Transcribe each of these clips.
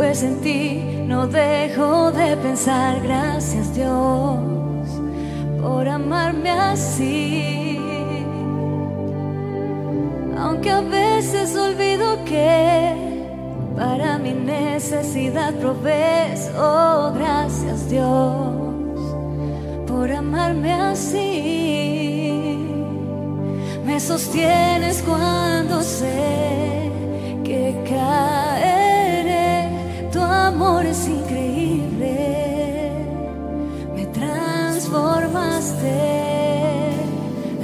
pues en ti no dejo de pensar. Gracias Dios por amarme así. Aunque a veces olvido que para mi necesidad provees, oh gracias Dios por amarme así. Me sostienes cuando sé que caeré. Amor es increíble. Me transformaste.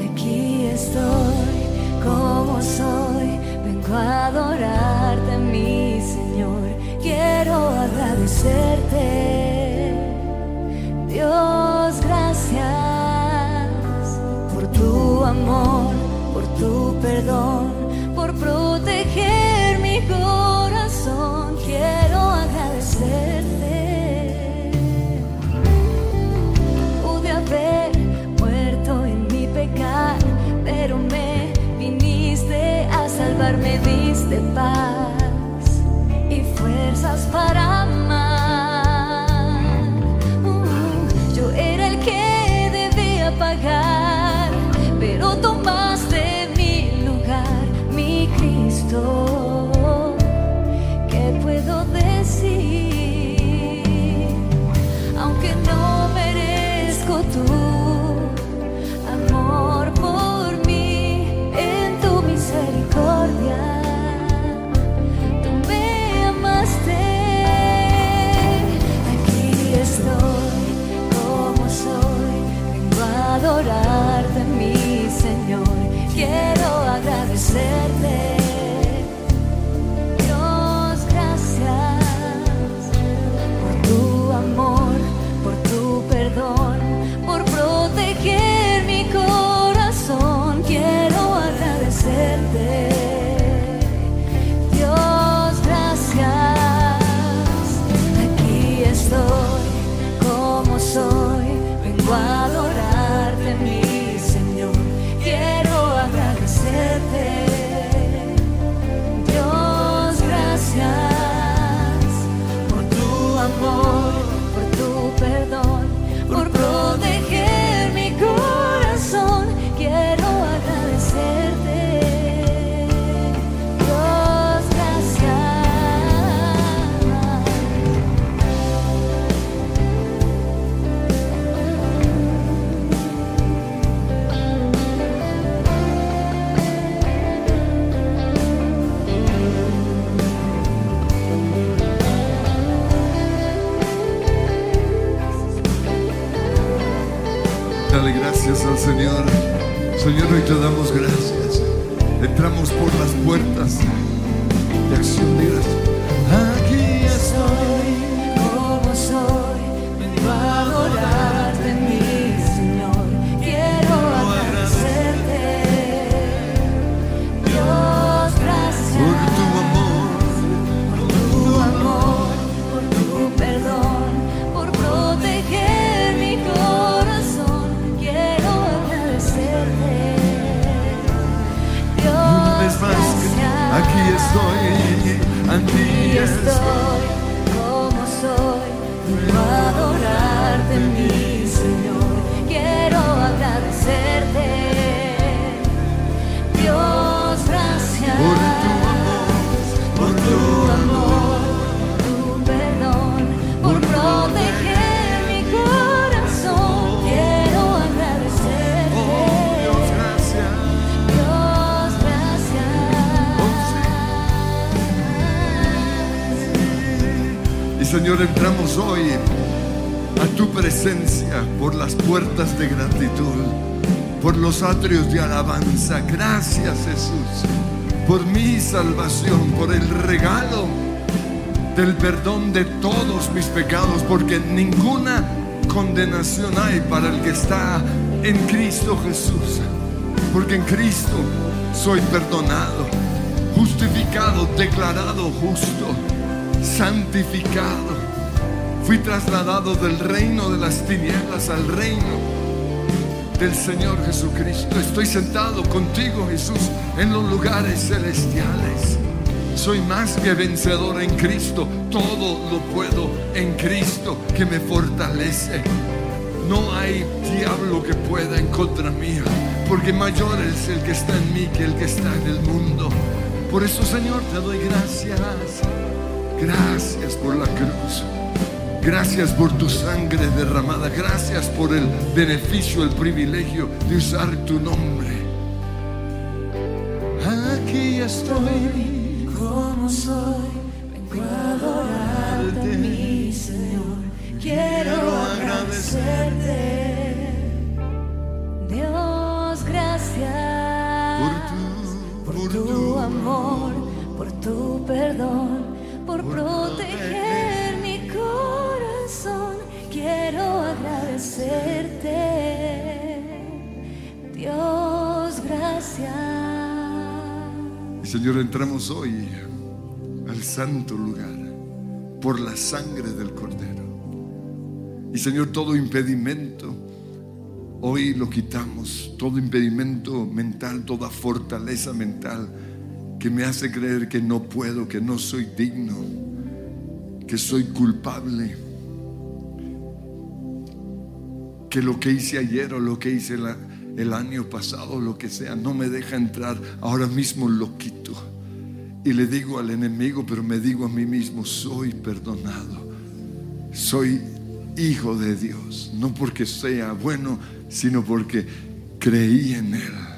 Aquí estoy como soy. Vengo a adorarte, mi Señor. Quiero agradecerte. Dios, gracias por tu amor, por tu perdón, me diste paz Señor, entramos hoy a tu presencia por las puertas de gratitud, por los atrios de alabanza. Gracias Jesús por mi salvación, por el regalo del perdón de todos mis pecados, porque ninguna condenación hay para el que está en Cristo Jesús. Porque en Cristo soy perdonado, justificado, declarado justo, santificado. Fui trasladado del reino de las tinieblas al reino del Señor Jesucristo. Estoy sentado contigo, Jesús, en los lugares celestiales. soy más que vencedor en Cristo. Todo lo puedo en Cristo que me fortalece. No hay diablo que pueda en contra mía, porque mayor es el que está en mí que el que está en el mundo. Por eso, Señor, te doy gracias. Gracias por la cruz. Gracias por tu sangre derramada. Gracias por el beneficio, el privilegio de usar tu nombre. Aquí estoy como soy, vengo a adorarte, mi Señor. Quiero agradecerte, Dios, gracias por tu, por tu amor, por tu perdón, proteger mi corazón. Quiero agradecerte, Dios, gracias. Señor, entramos hoy al santo lugar por la sangre del Cordero. Y Señor, todo impedimento, hoy lo quitamos, todo impedimento mental, toda fortaleza mental que me hace creer que no puedo, que no soy digno, que soy culpable, que lo que hice ayer o lo que hice el año pasado, lo que sea, no me deja entrar, ahora mismo lo quito. Y le digo al enemigo, pero me digo a mí mismo, soy perdonado, soy hijo de Dios, no porque sea bueno, sino porque creí en Él.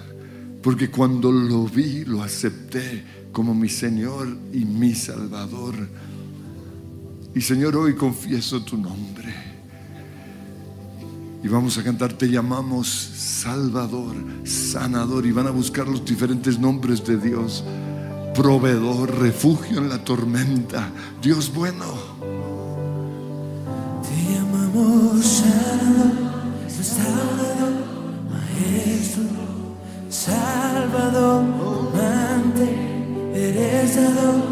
Porque cuando lo vi, lo acepté como mi Señor y mi Salvador. Y Señor, hoy confieso tu nombre. Y vamos a cantar, te llamamos Salvador, Sanador. Y van a buscar los diferentes nombres de Dios. Proveedor, refugio en la tormenta. Dios bueno. Te llamamos Salvador, restaurador, maestro, salvador, amante, eres dador,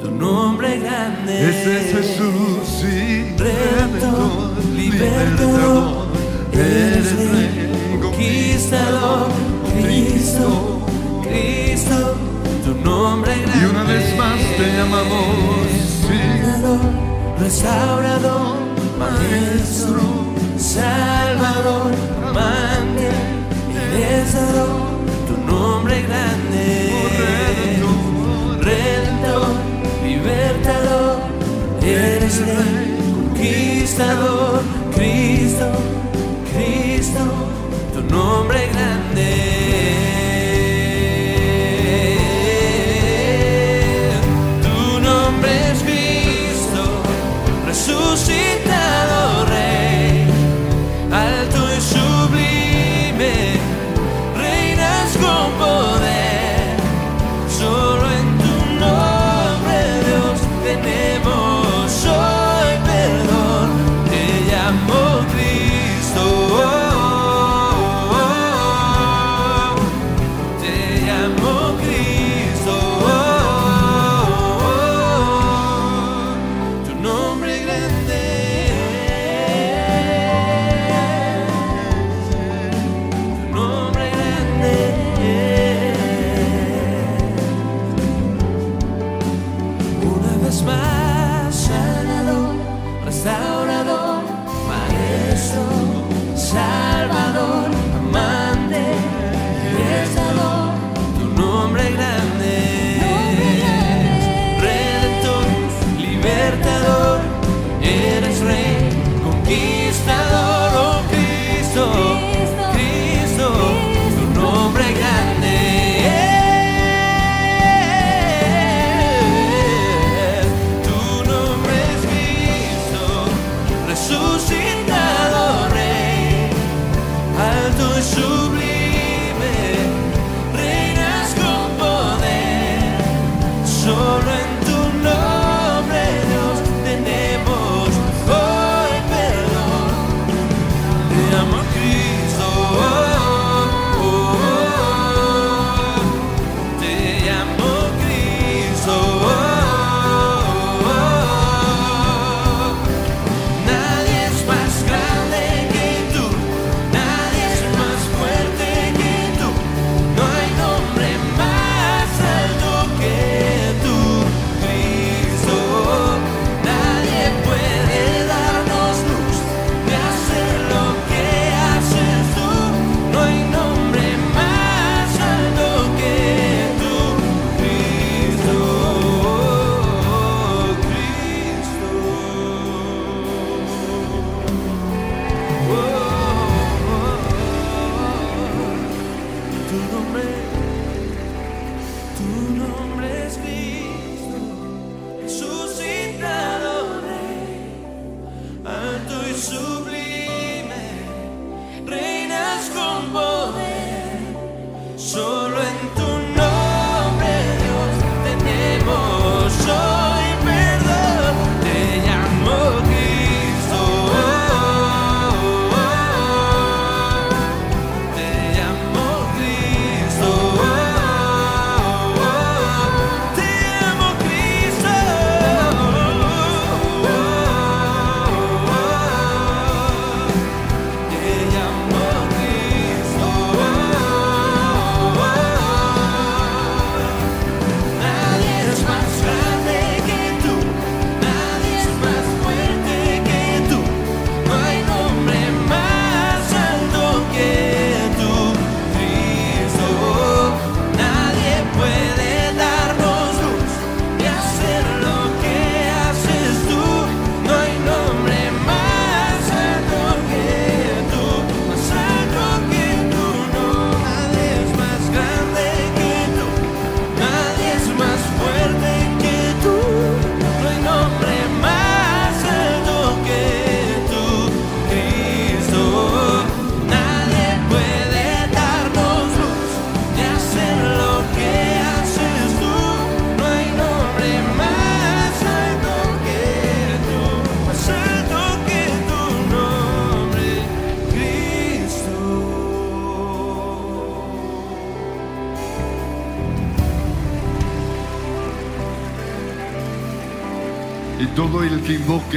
tu nombre grande. Ese es Jesús, sí, Redentor, libertador, eres rey, conquistador, Cristo, Cristo, tu nombre grande. Y una vez más te llamamos, sí, Salvador, restaurador, maestro, salvador, amante, eres dador, grande. Redentor, libertador, eres rey, conquistador, Cristo, Cristo, tu nombre grande.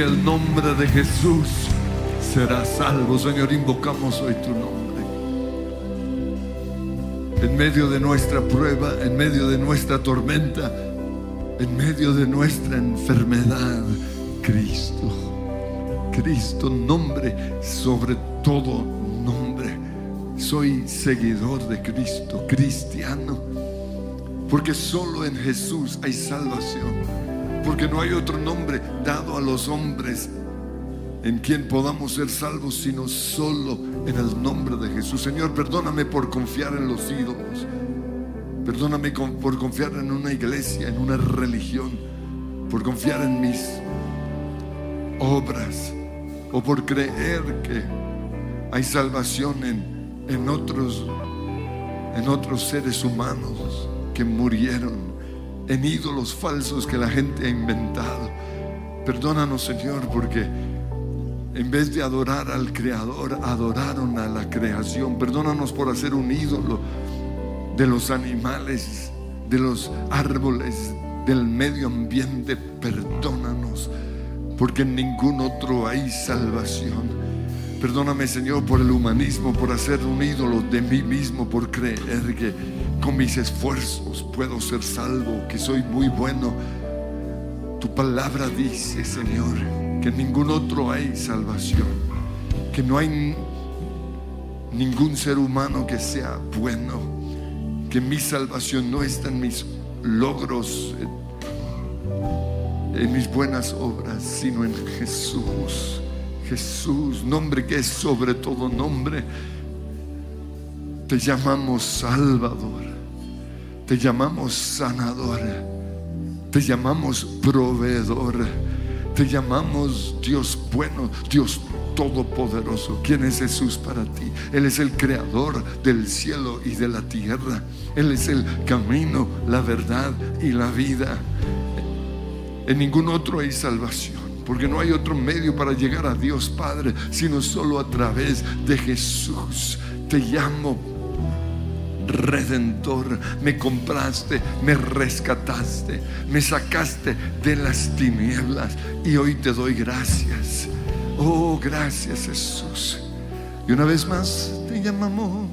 Que el nombre de Jesús será salvo. Señor, invocamos hoy tu nombre. En medio de nuestra prueba, en medio de nuestra tormenta, en medio de nuestra enfermedad, Cristo. Cristo, nombre sobre todo nombre. Soy seguidor de Cristo, cristiano. Porque solo en Jesús hay salvación. Porque no hay otro nombre dado a los hombres en quien podamos ser salvos, sino solo en el nombre de Jesús. Señor, perdóname por confiar en los ídolos. Perdóname por confiar en una iglesia, en una religión. Por confiar en mis obras. O por creer que hay salvación en, en otros, en otros seres humanos que murieron en ídolos falsos que la gente ha inventado. Perdónanos, Señor, porque en vez de adorar al Creador, adoraron a la creación. Perdónanos por hacer un ídolo de los animales, de los árboles, del medio ambiente. Perdónanos, porque en ningún otro hay salvación. Perdóname, Señor, por el humanismo, por hacer un ídolo de mí mismo, por creer que con mis esfuerzos puedo ser salvo, que soy muy bueno. Tu palabra dice, Señor, que en ningún otro hay salvación, que no hay ningún ser humano que sea bueno, que mi salvación no está en mis logros, en, mis buenas obras, sino en Jesús. Jesús, nombre que es sobre todo nombre. Te llamamos Salvador, te llamamos sanador, te llamamos proveedor, te llamamos Dios bueno, Dios todopoderoso. ¿Quién es Jesús para ti? Él es el creador del cielo y de la tierra. Él es el camino, la verdad y la vida. En ningún otro hay salvación, porque no hay otro medio para llegar a Dios Padre, sino solo a través de Jesús. Te llamo redentor, me compraste, me rescataste, me sacaste de las tinieblas y hoy te doy gracias. Oh, gracias Jesús. Y una vez más te llamamos,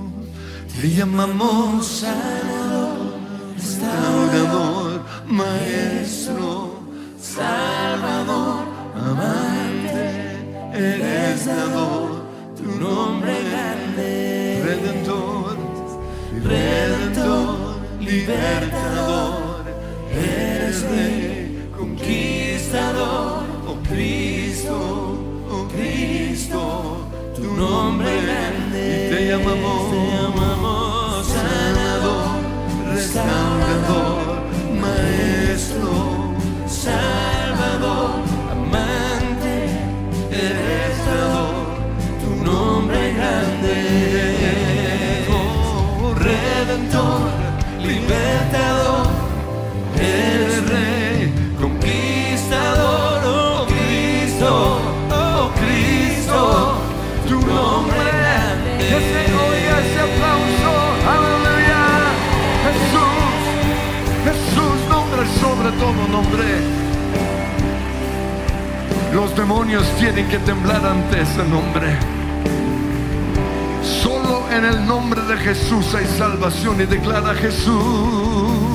te llamamos Salvador, restaurador, maestro, libertador, Los demonios tienen que temblar ante ese nombre. Solo en el nombre de Jesús hay salvación y declara Jesús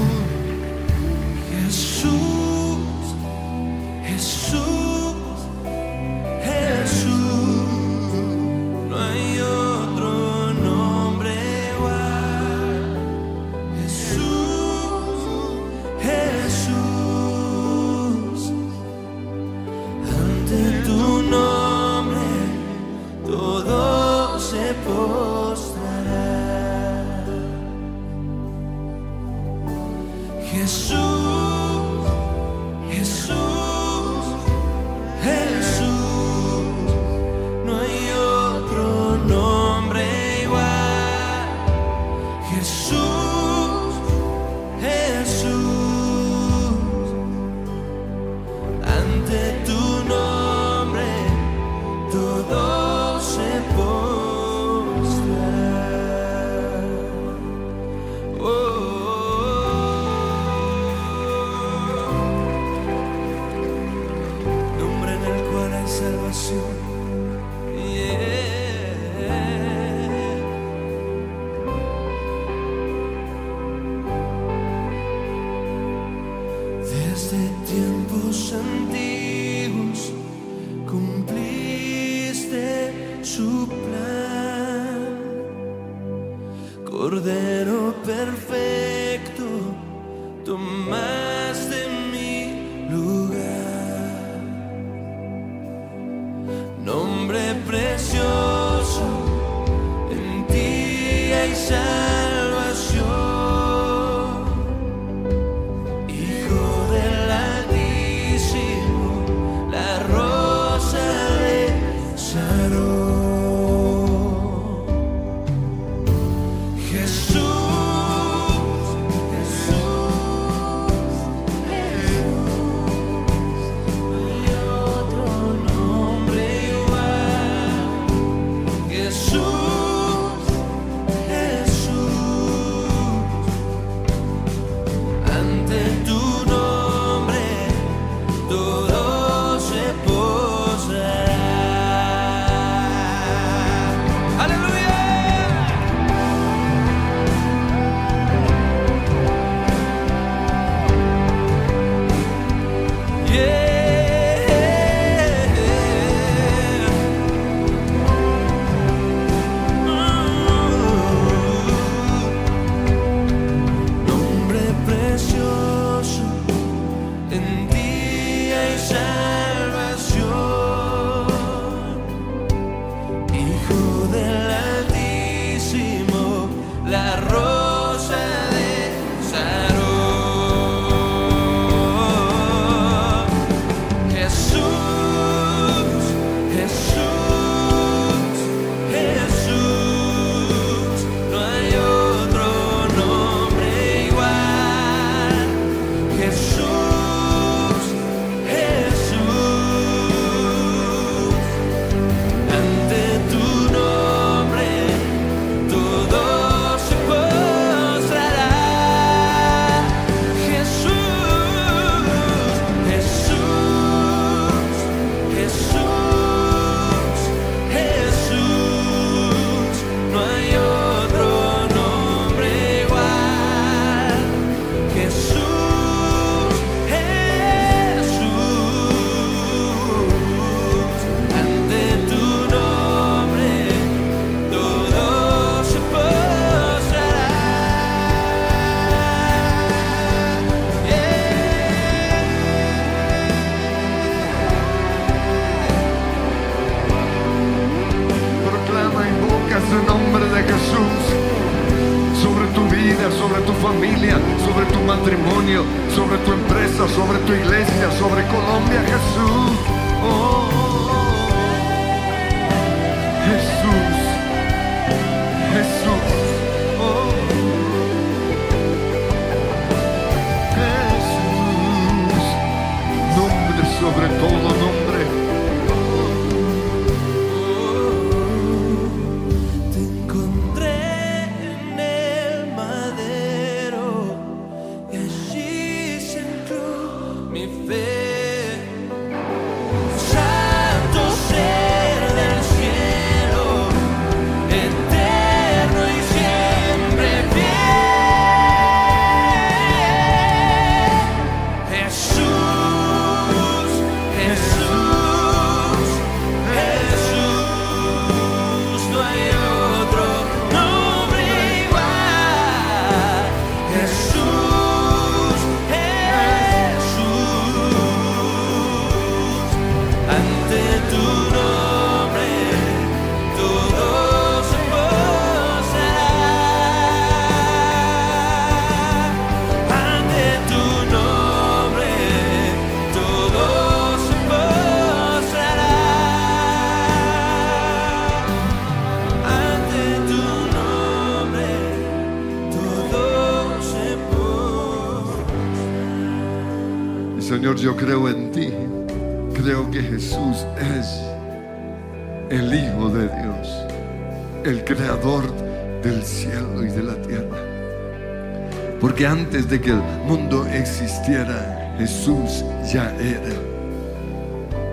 Antes de que el mundo existiera, Jesús ya era.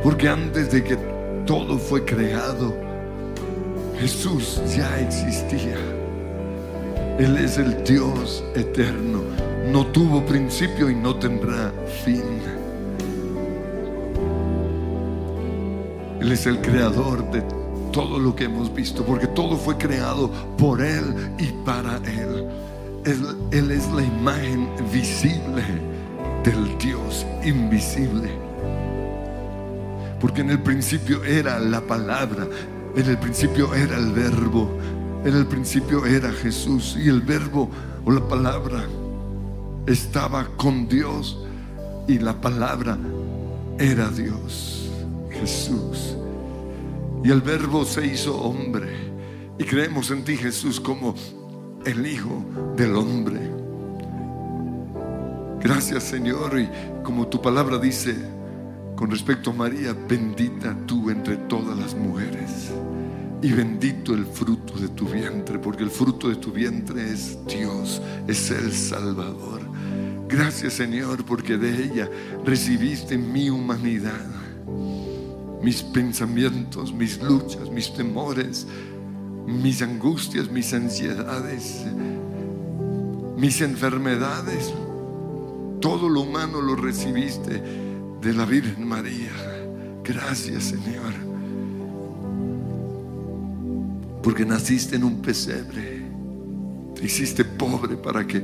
Porque antes de que todo fue creado, Jesús ya existía. Él es el Dios eterno. No tuvo principio y no tendrá fin. Él es el creador de todo lo que hemos visto, porque todo fue creado por Él y para Él. Él, es la imagen visible del Dios invisible. Porque en el principio era la palabra, en el principio era el verbo, en el principio era Jesús y el verbo o la palabra estaba con Dios y la palabra era Dios, Jesús. Y el verbo se hizo hombre y creemos en ti Jesús como el Hijo del hombre. Gracias Señor y como tu palabra dice con respecto a María, bendita tú entre todas las mujeres y bendito el fruto de tu vientre, porque el fruto de tu vientre es Dios, es el Salvador. Gracias Señor, porque de ella recibiste mi humanidad, mis pensamientos, mis luchas, mis temores, mis angustias, mis ansiedades, mis enfermedades. Todo lo humano lo recibiste de la Virgen María. Gracias Señor. Porque naciste en un pesebre. Te hiciste pobre para que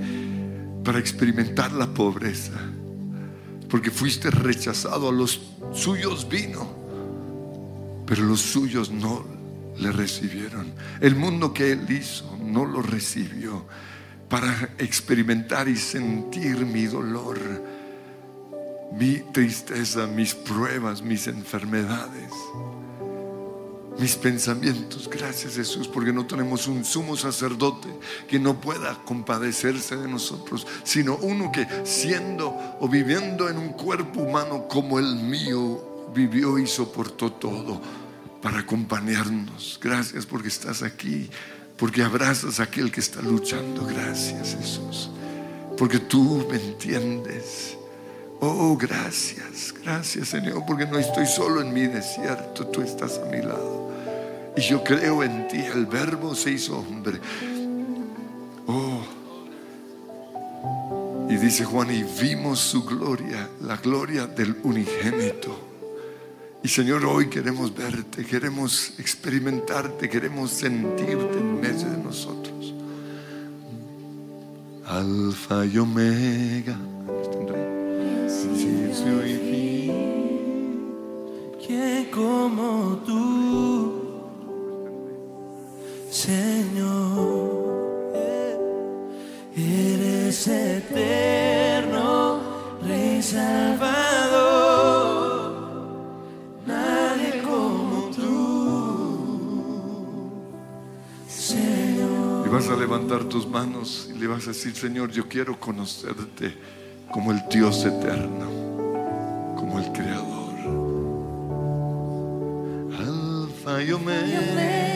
para experimentar la pobreza. Porque fuiste rechazado a los suyos vino, pero los suyos no le recibieron. El mundo que él hizo no lo recibió para experimentar y sentir mi dolor, mi tristeza, mis pruebas, mis enfermedades mis pensamientos. Gracias Jesús, porque no tenemos un sumo sacerdote que no pueda compadecerse de nosotros, sino uno que siendo o viviendo en un cuerpo humano como el mío, vivió y soportó todo para acompañarnos. Gracias porque estás aquí, porque abrazas a aquel que está luchando. Gracias Jesús, porque tú me entiendes. Oh, gracias, gracias Señor, porque no estoy solo en mi desierto, tú estás a mi lado. Y yo creo en ti, el verbo se hizo hombre. Oh. Y dice Juan, y vimos su gloria, la gloria del unigénito. Y Señor, hoy queremos verte, queremos experimentarte, queremos sentirte en medio de nosotros. Alfa y Omega. Principio y. ¿Quién como tú, Señor? Eres eterno, Rey Salvador. Vas a levantar tus manos y le vas a decir, Señor, yo quiero conocerte como el Dios eterno, como el Creador. Alfa y. Omega,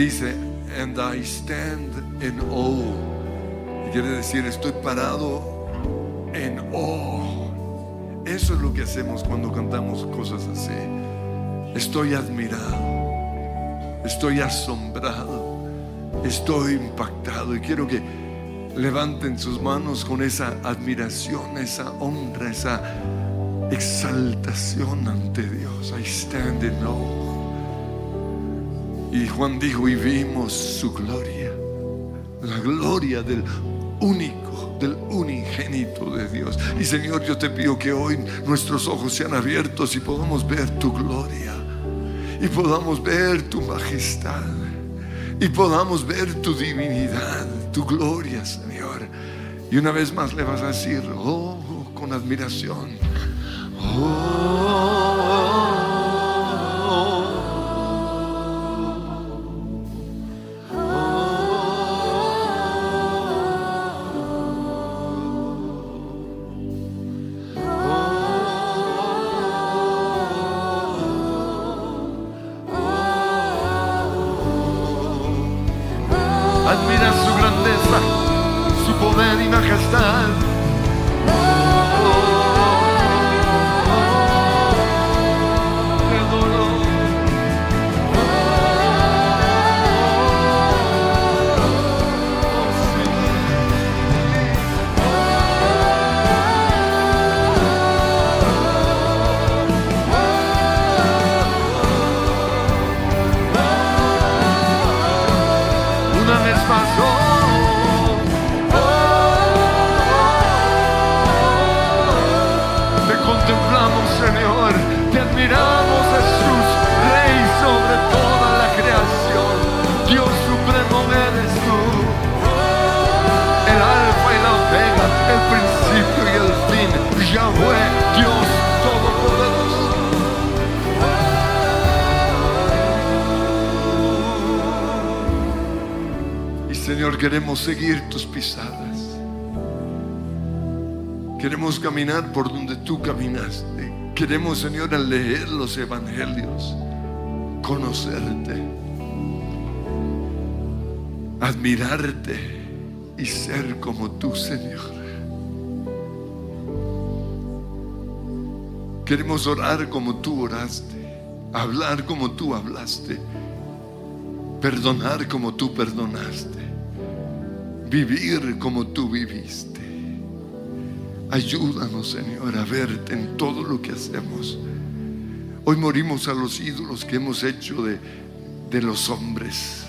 dice, and I stand in awe. Quiere decir, estoy parado en awe. Eso es lo que hacemos cuando cantamos cosas así. Estoy admirado, estoy asombrado, estoy impactado. Y quiero que levanten sus manos con esa admiración, esa honra, esa exaltación ante Dios. I stand in awe. Y Juan dijo, y vimos su gloria, la gloria del único, del unigénito de Dios. Y Señor, yo te pido que hoy nuestros ojos sean abiertos y podamos ver tu gloria, y podamos ver tu majestad, y podamos ver tu divinidad, tu gloria, Señor. Y una vez más le vas a decir, oh, con admiración, Admira queremos seguir tus pisadas. Queremos caminar por donde tú caminaste. Queremos, Señor, leer los evangelios, conocerte, admirarte y ser como tú, Señor. Queremos orar como tú oraste, hablar como tú hablaste, perdonar como tú perdonaste, vivir como tú viviste. Ayúdanos, Señor, a verte en todo lo que hacemos. Hoy morimos a los ídolos que hemos hecho de, de los hombres,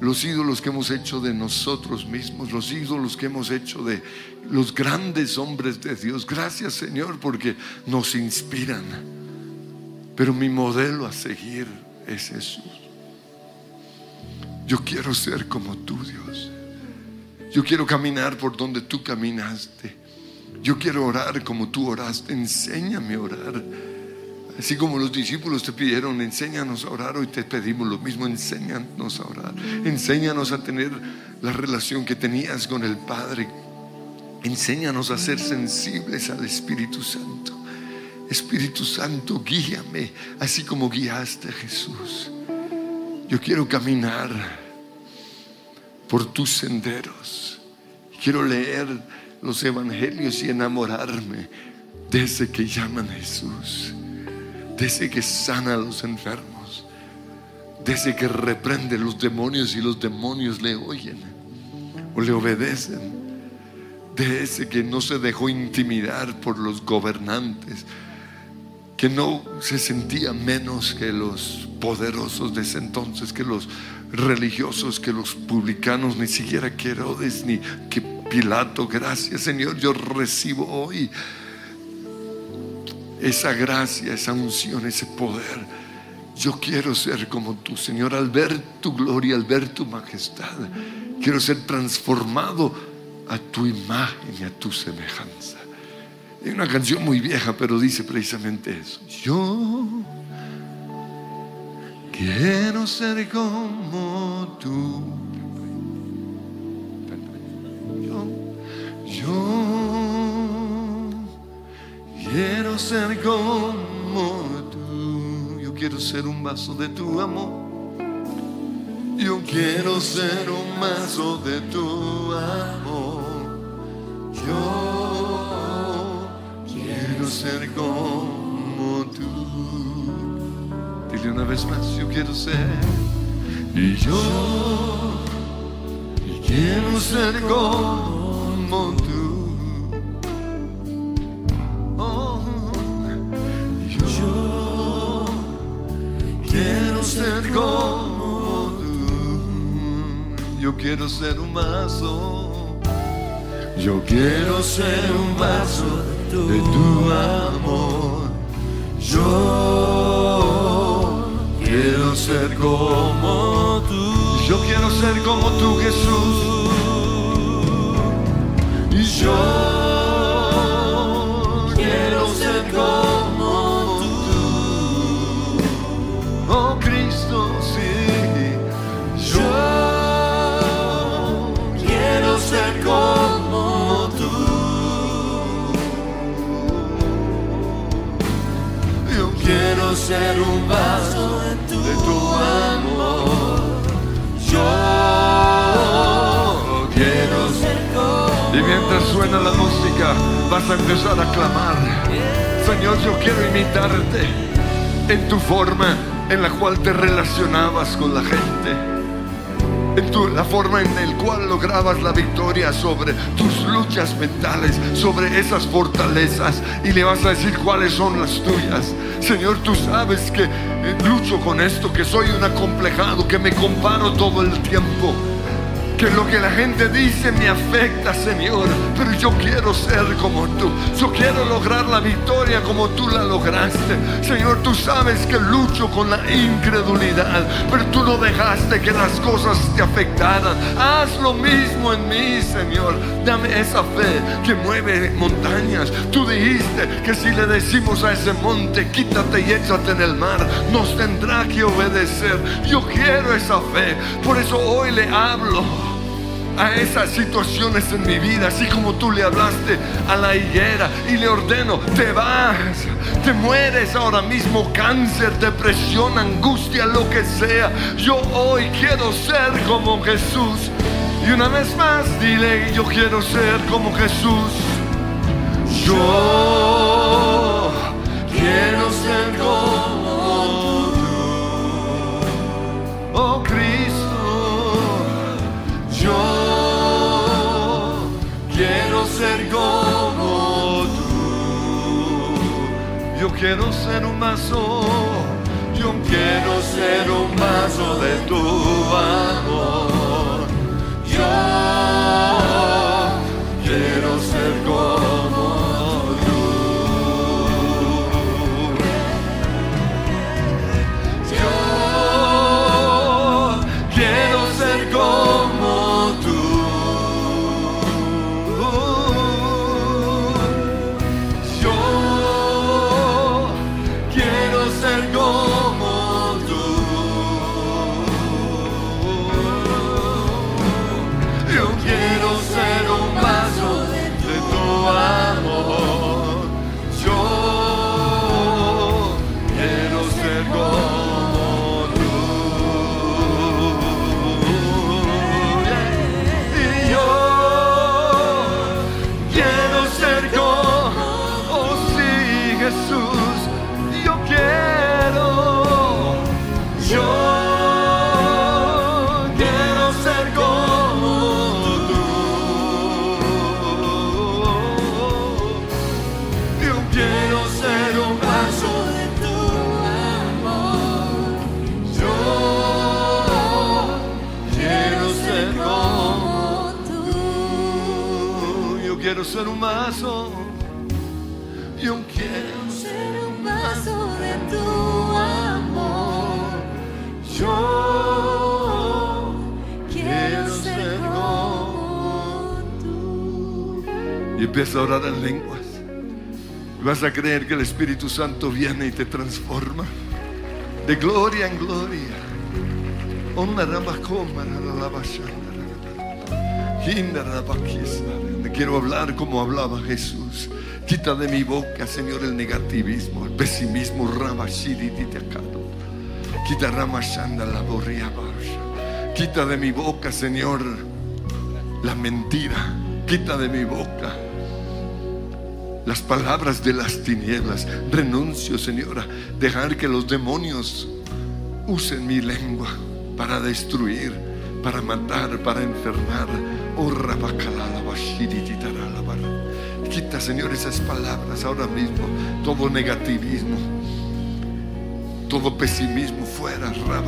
los ídolos que hemos hecho de nosotros mismos, los ídolos que hemos hecho de los grandes hombres de Dios. Gracias, Señor, porque nos inspiran. Pero mi modelo a seguir es Jesús. Yo quiero ser como tú, Dios. Yo quiero caminar por donde tú caminaste. Yo quiero orar como tú oraste. Enséñame a orar. Así como los discípulos te pidieron, enséñanos a orar, hoy te pedimos lo mismo, enséñanos a orar. Enséñanos a tener la relación que tenías con el Padre. Enséñanos a ser sensibles al Espíritu Santo. Espíritu Santo, guíame, así como guiaste a Jesús. Yo quiero caminar por tus senderos. Quiero leer los evangelios y enamorarme de ese que llaman Jesús, de ese que sana a los enfermos, de ese que reprende los demonios y los demonios le oyen o le obedecen, de ese que no se dejó intimidar por los gobernantes, que no se sentía menos que los poderosos de ese entonces, que los religiosos, que los publicanos, ni siquiera que Herodes, ni que Pilato. Gracias Señor, yo recibo hoy esa gracia, esa unción, ese poder. Yo quiero ser como tú, Señor, al ver tu gloria, al ver tu majestad. Quiero ser transformado a tu imagen y a tu semejanza. Hay una canción muy vieja, pero dice precisamente eso. Yo quiero ser como tú. Yo, yo quiero ser como tú. Yo quiero ser un vaso de tu amor. Yo quiero ser un vaso de tu amor. Yo ser como tú. Dile una vez más, yo quiero ser. Y yo quiero ser como tú. Oh, yo ser como tú. Yo quiero ser un vaso. Yo quiero ser un vaso de tu amor. Yo quiero ser como tú. Yo quiero ser como tú, Jesús. Y yo suena la música, vas a empezar a clamar. Señor, yo quiero imitarte en tu forma en la cual te relacionabas con la gente en tu- la forma en la cual lograbas la victoria sobre tus luchas mentales, sobre esas fortalezas y le vas a decir cuáles son las tuyas. Señor, tú sabes que lucho con esto, que soy un acomplejado, que me comparo todo el tiempo. Que lo que la gente dice me afecta, Señor, pero yo quiero ser como tú. Yo quiero lograr la victoria como tú la lograste. Señor, tú sabes que lucho con la incredulidad, pero tú no dejaste que las cosas te afectaran. Haz lo mismo en mí, Señor. Dame esa fe que mueve montañas. Tú dijiste que si le decimos a ese monte, quítate y échate en el mar, nos tendrá que obedecer. Yo quiero esa fe. Por eso hoy le hablo a esas situaciones en mi vida, así como tú le hablaste a la higuera y le ordeno, te vas, te mueres ahora mismo, cáncer, depresión, angustia, lo que sea. Yo hoy quiero ser como Jesús. Y una vez más, dile, yo quiero ser como Jesús. Yo quiero ser como quiero ser un vaso, yo quiero ser un vaso de tu amor. Yo empieza a orar en lenguas. Vas a creer que el Espíritu Santo viene y te transforma. De gloria en gloria. Te quiero hablar como hablaba Jesús. Quita de mi boca, Señor, el negativismo, el pesimismo. Quita rama, shanda, la. Quita de mi boca, Señor, la mentira. Quita de mi boca las palabras de las tinieblas. Renuncio, Señora, dejar que los demonios usen mi lengua para destruir, para matar, para enfermar. Oh. Quita, Señor, esas palabras ahora mismo, todo negativismo, todo pesimismo fuera. Para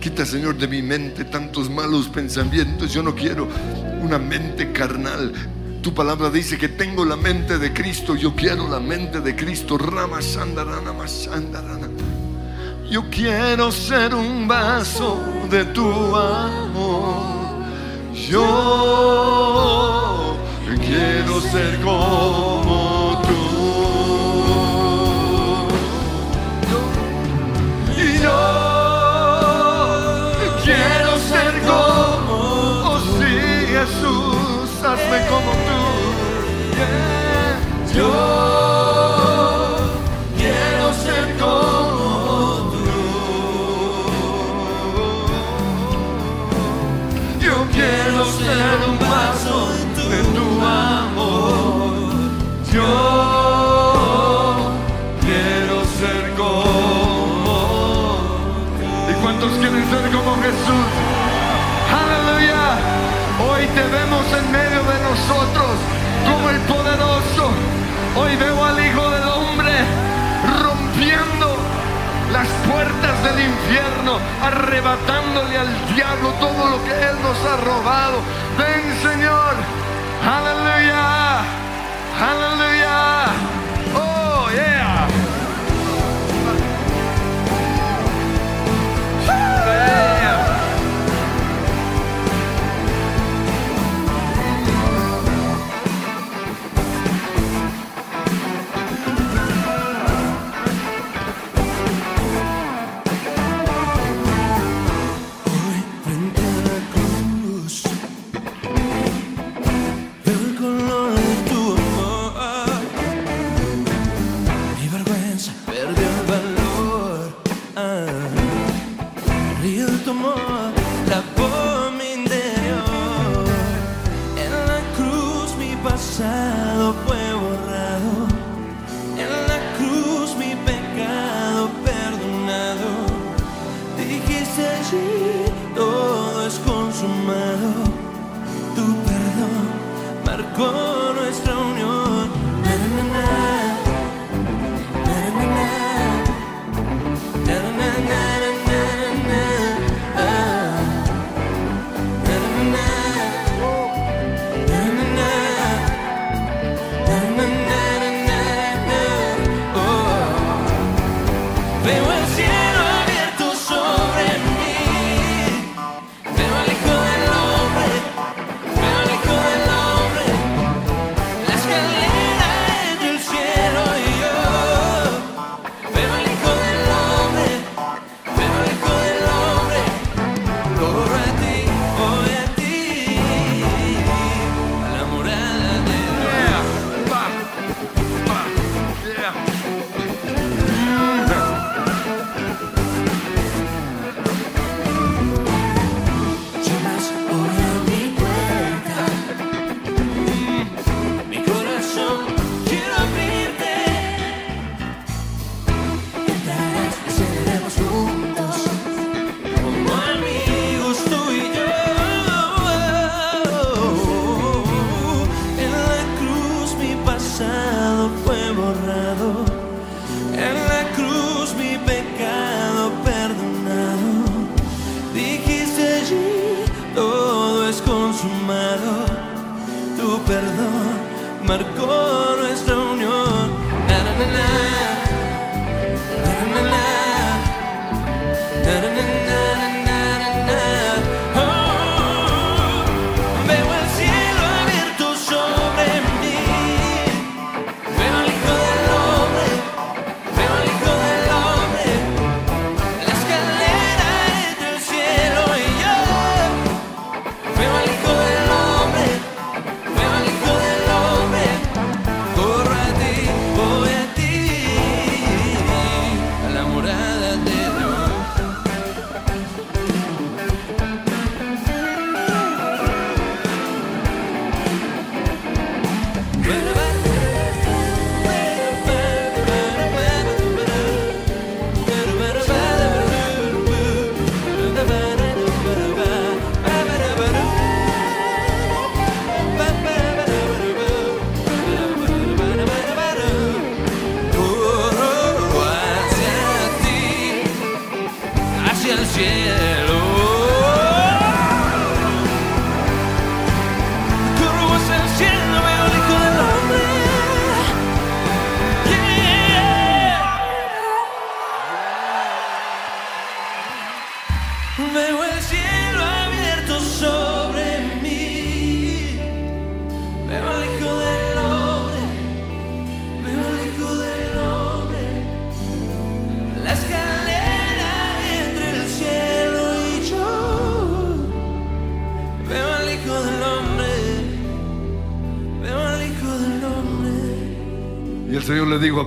Quita, Señor, de mi mente tantos malos pensamientos. Yo no quiero una mente carnal. Tu palabra dice que tengo la mente de Cristo. Yo quiero la mente de Cristo. Yo quiero ser un vaso de tu amor. Yo quiero ser como hazme como tú. Yo arrebatándole al diablo todo lo que Él nos ha robado. Ven Señor. Aleluya. Aleluya.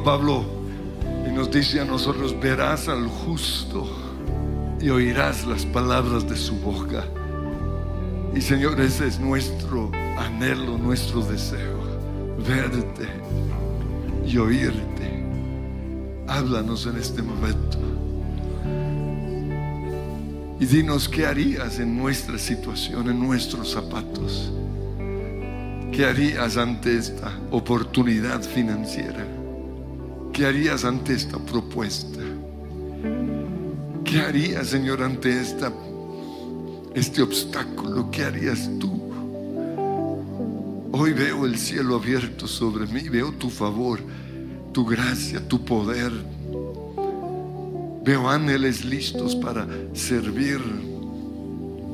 Pablo y nos dice a nosotros, verás al justo y oirás las palabras de su boca. Y Señor, ese es nuestro anhelo, nuestro deseo, verte y oírte. Háblanos en este momento. Y dinos qué harías en nuestra situación, en nuestros zapatos. ¿Qué harías ante esta oportunidad financiera? ¿Qué harías ante esta propuesta? ¿Qué harías, Señor, ante esta, este obstáculo? ¿Qué harías tú? Hoy veo el cielo abierto sobre mí, veo tu favor, tu gracia, tu poder. Veo ángeles listos para servir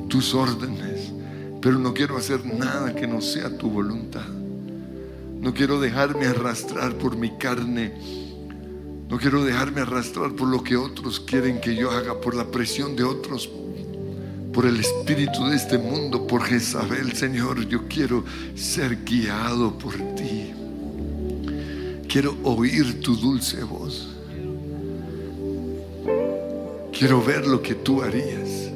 tus órdenes, pero no quiero hacer nada que no sea tu voluntad. No quiero dejarme arrastrar por mi carne. No quiero dejarme arrastrar por lo que otros quieren que yo haga, por la presión de otros, por el espíritu de este mundo, por Jezabel, Señor. Yo quiero ser guiado por ti. Quiero oír tu dulce voz. Quiero ver lo que tú harías.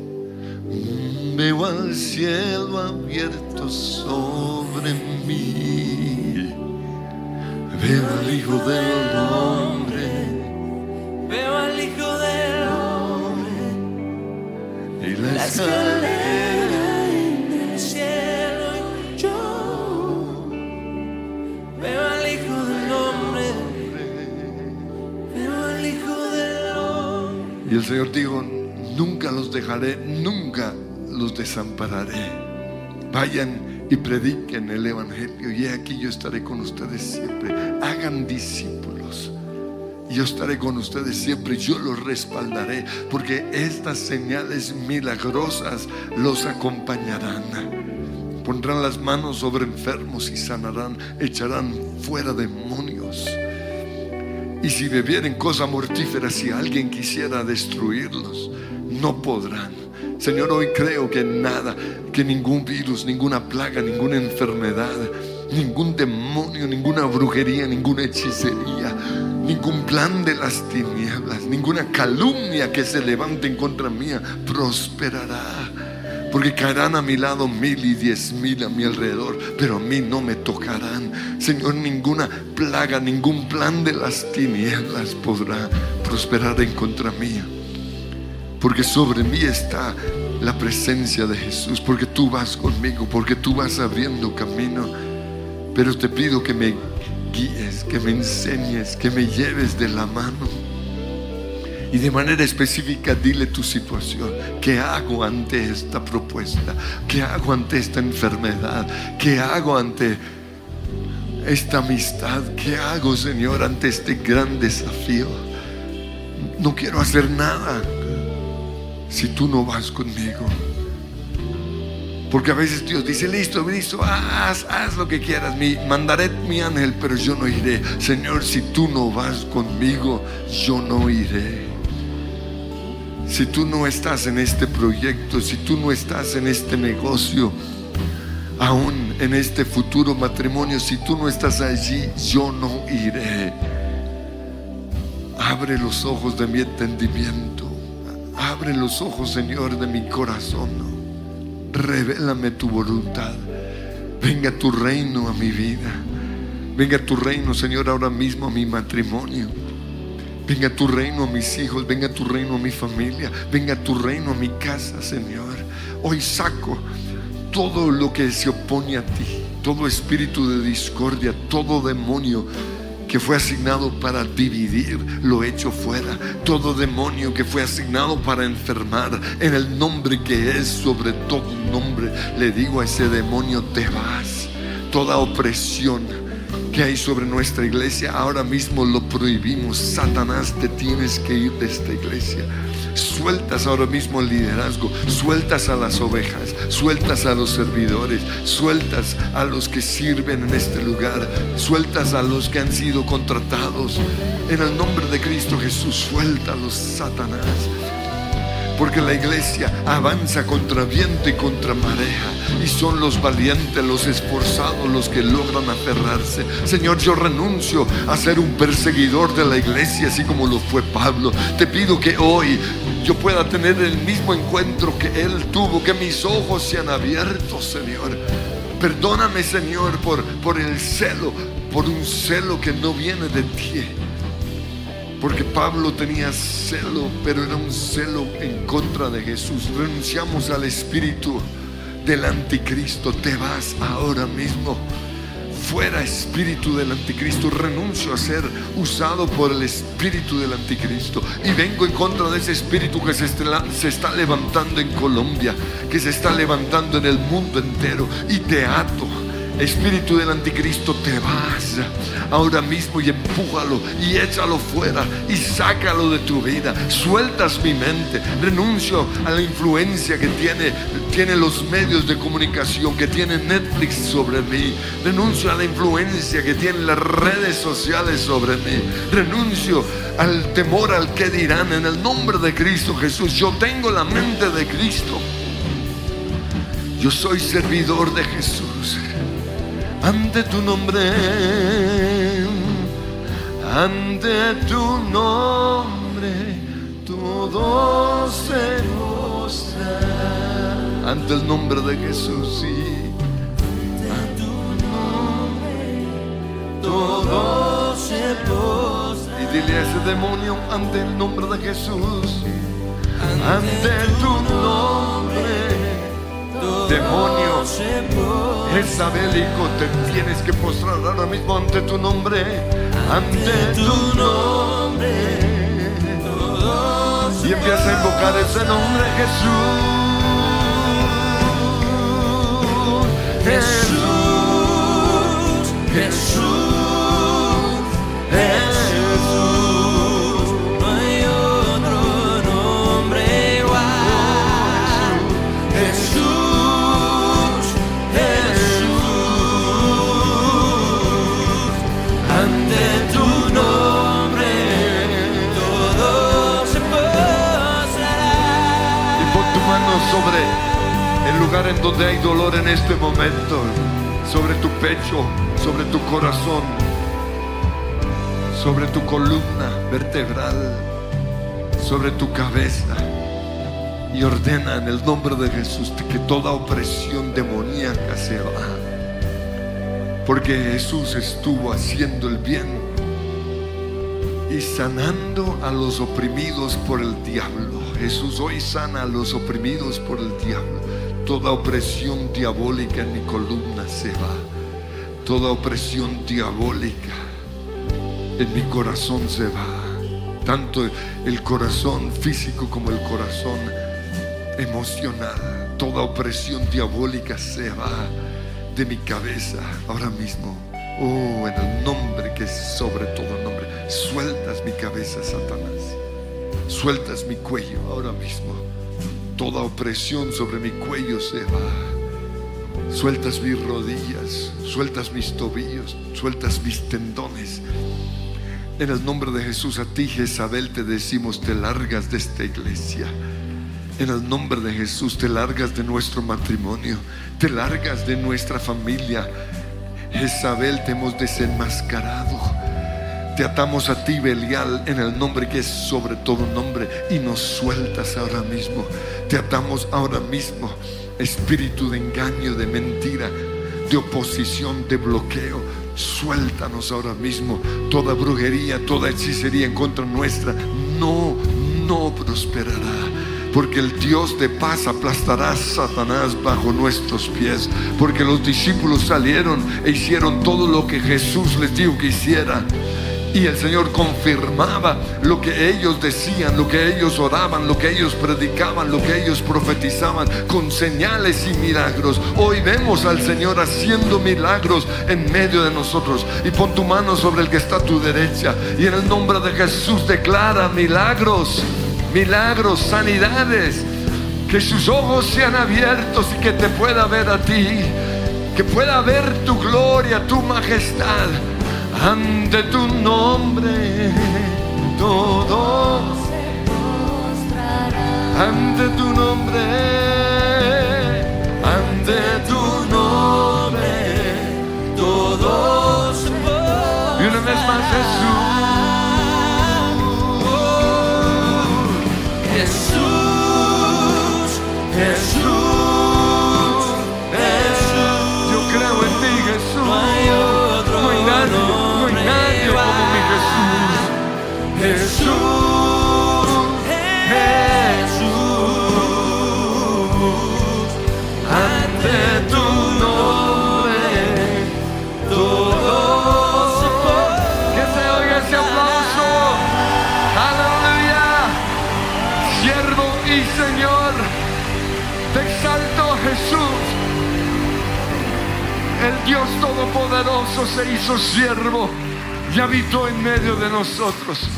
Veo al cielo abierto sobre mí. Veo al Hijo del Hombre Veo al Hijo del Hombre. y la escalera. entre el cielo y yo. Veo al Hijo del Hombre. Veo al Hijo del Hombre. Y el Señor dijo, nunca los dejaré, nunca los desampararé. Vayan y prediquen el Evangelio y he aquí yo estaré con ustedes siempre. Hagan discípulos. Yo estaré con ustedes siempre, yo los respaldaré, porque estas señales milagrosas los acompañarán. Pondrán las manos sobre enfermos y sanarán, echarán fuera demonios. Y si bebieren cosa mortífera, si alguien quisiera destruirlos, no podrán. Señor, hoy creo que nada, que ningún virus, ninguna plaga, ninguna enfermedad, ningún demonio, ninguna brujería, ninguna hechicería, ningún plan de las tinieblas, ninguna calumnia que se levante en contra mía prosperará. Porque caerán a mi lado mil y diez mil a mi alrededor, pero a mí no me tocarán. Señor, ninguna plaga, ningún plan de las tinieblas podrá prosperar en contra mía. Porque sobre mí está la presencia de Jesús, porque tú vas conmigo, porque tú vas abriendo camino. Pero te pido que me guíes, que me enseñes, que me lleves de la mano Y de manera específica dile tu situación. ¿Qué hago ante esta propuesta? ¿Qué hago ante esta enfermedad? ¿Qué hago ante esta amistad? ¿Qué hago, Señor, ante este gran desafío? No quiero hacer nada si tú no vas conmigo. Porque a veces Dios dice, listo, listo, haz, haz lo que quieras, mi, mandaré mi ángel, pero yo no iré. Señor, si tú no vas conmigo, yo no iré. Si tú no estás en este proyecto, si tú no estás en este negocio, aún en este futuro matrimonio, si tú no estás allí, yo no iré. Abre los ojos de mi entendimiento. Abre los ojos, Señor, de mi corazón. Revélame tu voluntad. Venga tu reino a mi vida. Venga tu reino, Señor, ahora mismo a mi matrimonio. Venga tu reino a mis hijos. Venga tu reino a mi familia. Venga tu reino a mi casa, Señor. Hoy saco todo lo que se opone a ti. Todo espíritu de discordia, todo demonio que fue asignado para dividir, lo echo fuera. Todo demonio que fue asignado para enfermar, en el nombre que es sobre todo nombre, le digo a ese demonio, te vas. Toda opresión que hay sobre nuestra iglesia, ahora mismo lo prohibimos. Satanás, te tienes que ir de esta iglesia. Sueltas ahora mismo el liderazgo, sueltas a las ovejas, sueltas a los servidores, sueltas a los que sirven en este lugar, sueltas a los que han sido contratados. En el nombre de Cristo Jesús, suéltalos, Satanás. Porque la iglesia avanza contra viento y contra marea. Y son los valientes, los esforzados, los que logran aferrarse. Señor, yo renuncio a ser un perseguidor de la iglesia, así como lo fue Pablo. Te pido que hoy yo pueda tener el mismo encuentro que él tuvo, que mis ojos sean abiertos, Señor. Perdóname, Señor, por, por el celo, por un celo que no viene de ti. Porque Pablo tenía celo, pero era un celo en contra de Jesús. Renunciamos al espíritu del anticristo. Te vas ahora mismo. Fuera espíritu del anticristo. Renuncio a ser usado por el espíritu del anticristo. Y vengo en contra de ese espíritu que se está, levantando en Colombia, que se está levantando en el mundo entero. Y te ato. Espíritu del anticristo, te vas ahora mismo y empújalo y échalo fuera y sácalo de tu vida. Sueltas mi mente. Renuncio a la influencia que tiene, tiene los medios de comunicación, que tiene Netflix sobre mí. Renuncio a la influencia que tienen las redes sociales sobre mí. Renuncio al temor al que dirán en el nombre de Cristo Jesús. Yo tengo la mente de Cristo. Yo soy servidor de Jesús ante tu nombre, ante tu nombre, todo se mostrará. Ante el nombre de Jesús, sí. Ante tu nombre, todo se mostrará. Y dile a ese demonio, ante el nombre de Jesús, ante tu nombre demonio Jezabelico, te tienes que postrar ahora mismo ante tu nombre, ante tu nombre. Y empieza a invocar ese nombre. Jesús, Jesús, Jesús. Sobre el lugar en donde hay dolor en este momento, sobre tu pecho, sobre tu corazón, sobre tu columna vertebral, sobre tu cabeza. Y ordena en el nombre de Jesús que toda opresión demoníaca se va. Porque Jesús estuvo haciendo el bien y sanando a los oprimidos por el diablo. Jesús hoy sana a los oprimidos por el diablo. Toda opresión diabólica en mi columna se va. Toda opresión diabólica en mi corazón se va. tanto el corazón físico como el corazón emocional. Toda opresión diabólica se va de mi cabeza ahora mismo. Oh, en el nombre que es sobre todo nombre. Sueltas mi cabeza, Satanás. Sueltas mi cuello ahora mismo. Toda opresión sobre mi cuello se va. Sueltas mis rodillas, sueltas mis tobillos, sueltas mis tendones. En el nombre de Jesús a ti, Jezabel, te decimos, te largas de esta iglesia. En el nombre de Jesús te largas de nuestro matrimonio, te largas de nuestra familia. Jezabel, te hemos desenmascarado. Te atamos a ti, Belial, en el nombre que es sobre todo nombre, y nos sueltas ahora mismo. Te atamos ahora mismo, espíritu de engaño, de mentira, de oposición, de bloqueo. Suéltanos ahora mismo toda brujería, toda hechicería en contra nuestra. No, no prosperará. Porque el Dios de paz aplastará a Satanás bajo nuestros pies. Porque los discípulos salieron e hicieron todo lo que Jesús les dijo que hicieran. Y el Señor confirmaba lo que ellos decían, lo que ellos oraban, lo que ellos predicaban, lo que ellos profetizaban con señales y milagros. Hoy vemos al Señor haciendo milagros en medio de nosotros. Y pon tu mano sobre el que está a tu derecha. Y en el nombre de Jesús declara milagros, milagros, sanidades. Que sus ojos sean abiertos y que te pueda ver a ti. Que pueda ver tu gloria, tu majestad ante tu nombre todo se postrará. ante tu nombre ante tu nombre Todo se y una vez más Jesús, Jesús, Jesús. Jesús Jesús, ante tu nombre todo que se oiga ese aplauso aleluya. Siervo y Señor te exalto Jesús. El Dios Todopoderoso se hizo siervo y habitó en medio de nosotros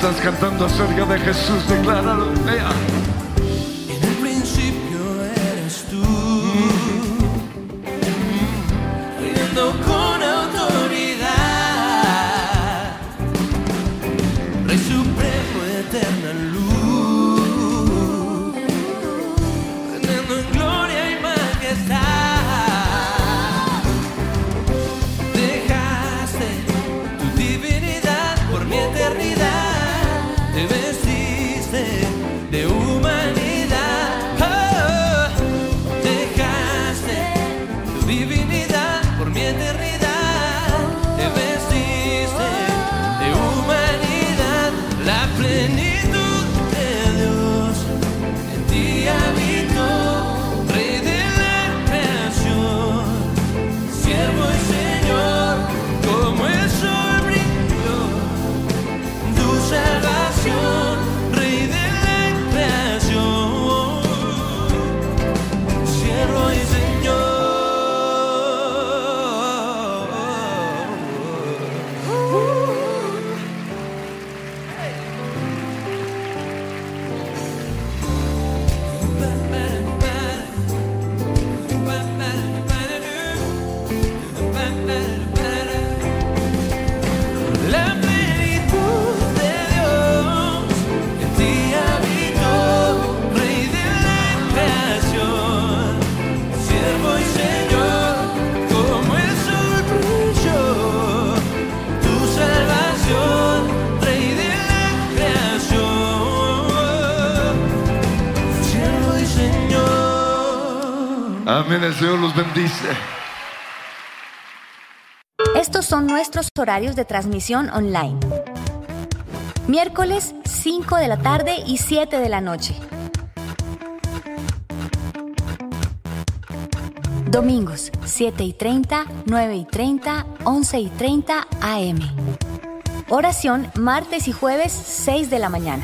estás cantando acerca de Jesús decláralo vea horarios de transmisión online. Miércoles 5 de la tarde y 7 de la noche. Domingos 7 y 30, 9 y 30, 11 y 30 AM. Oración martes y jueves 6 de la mañana.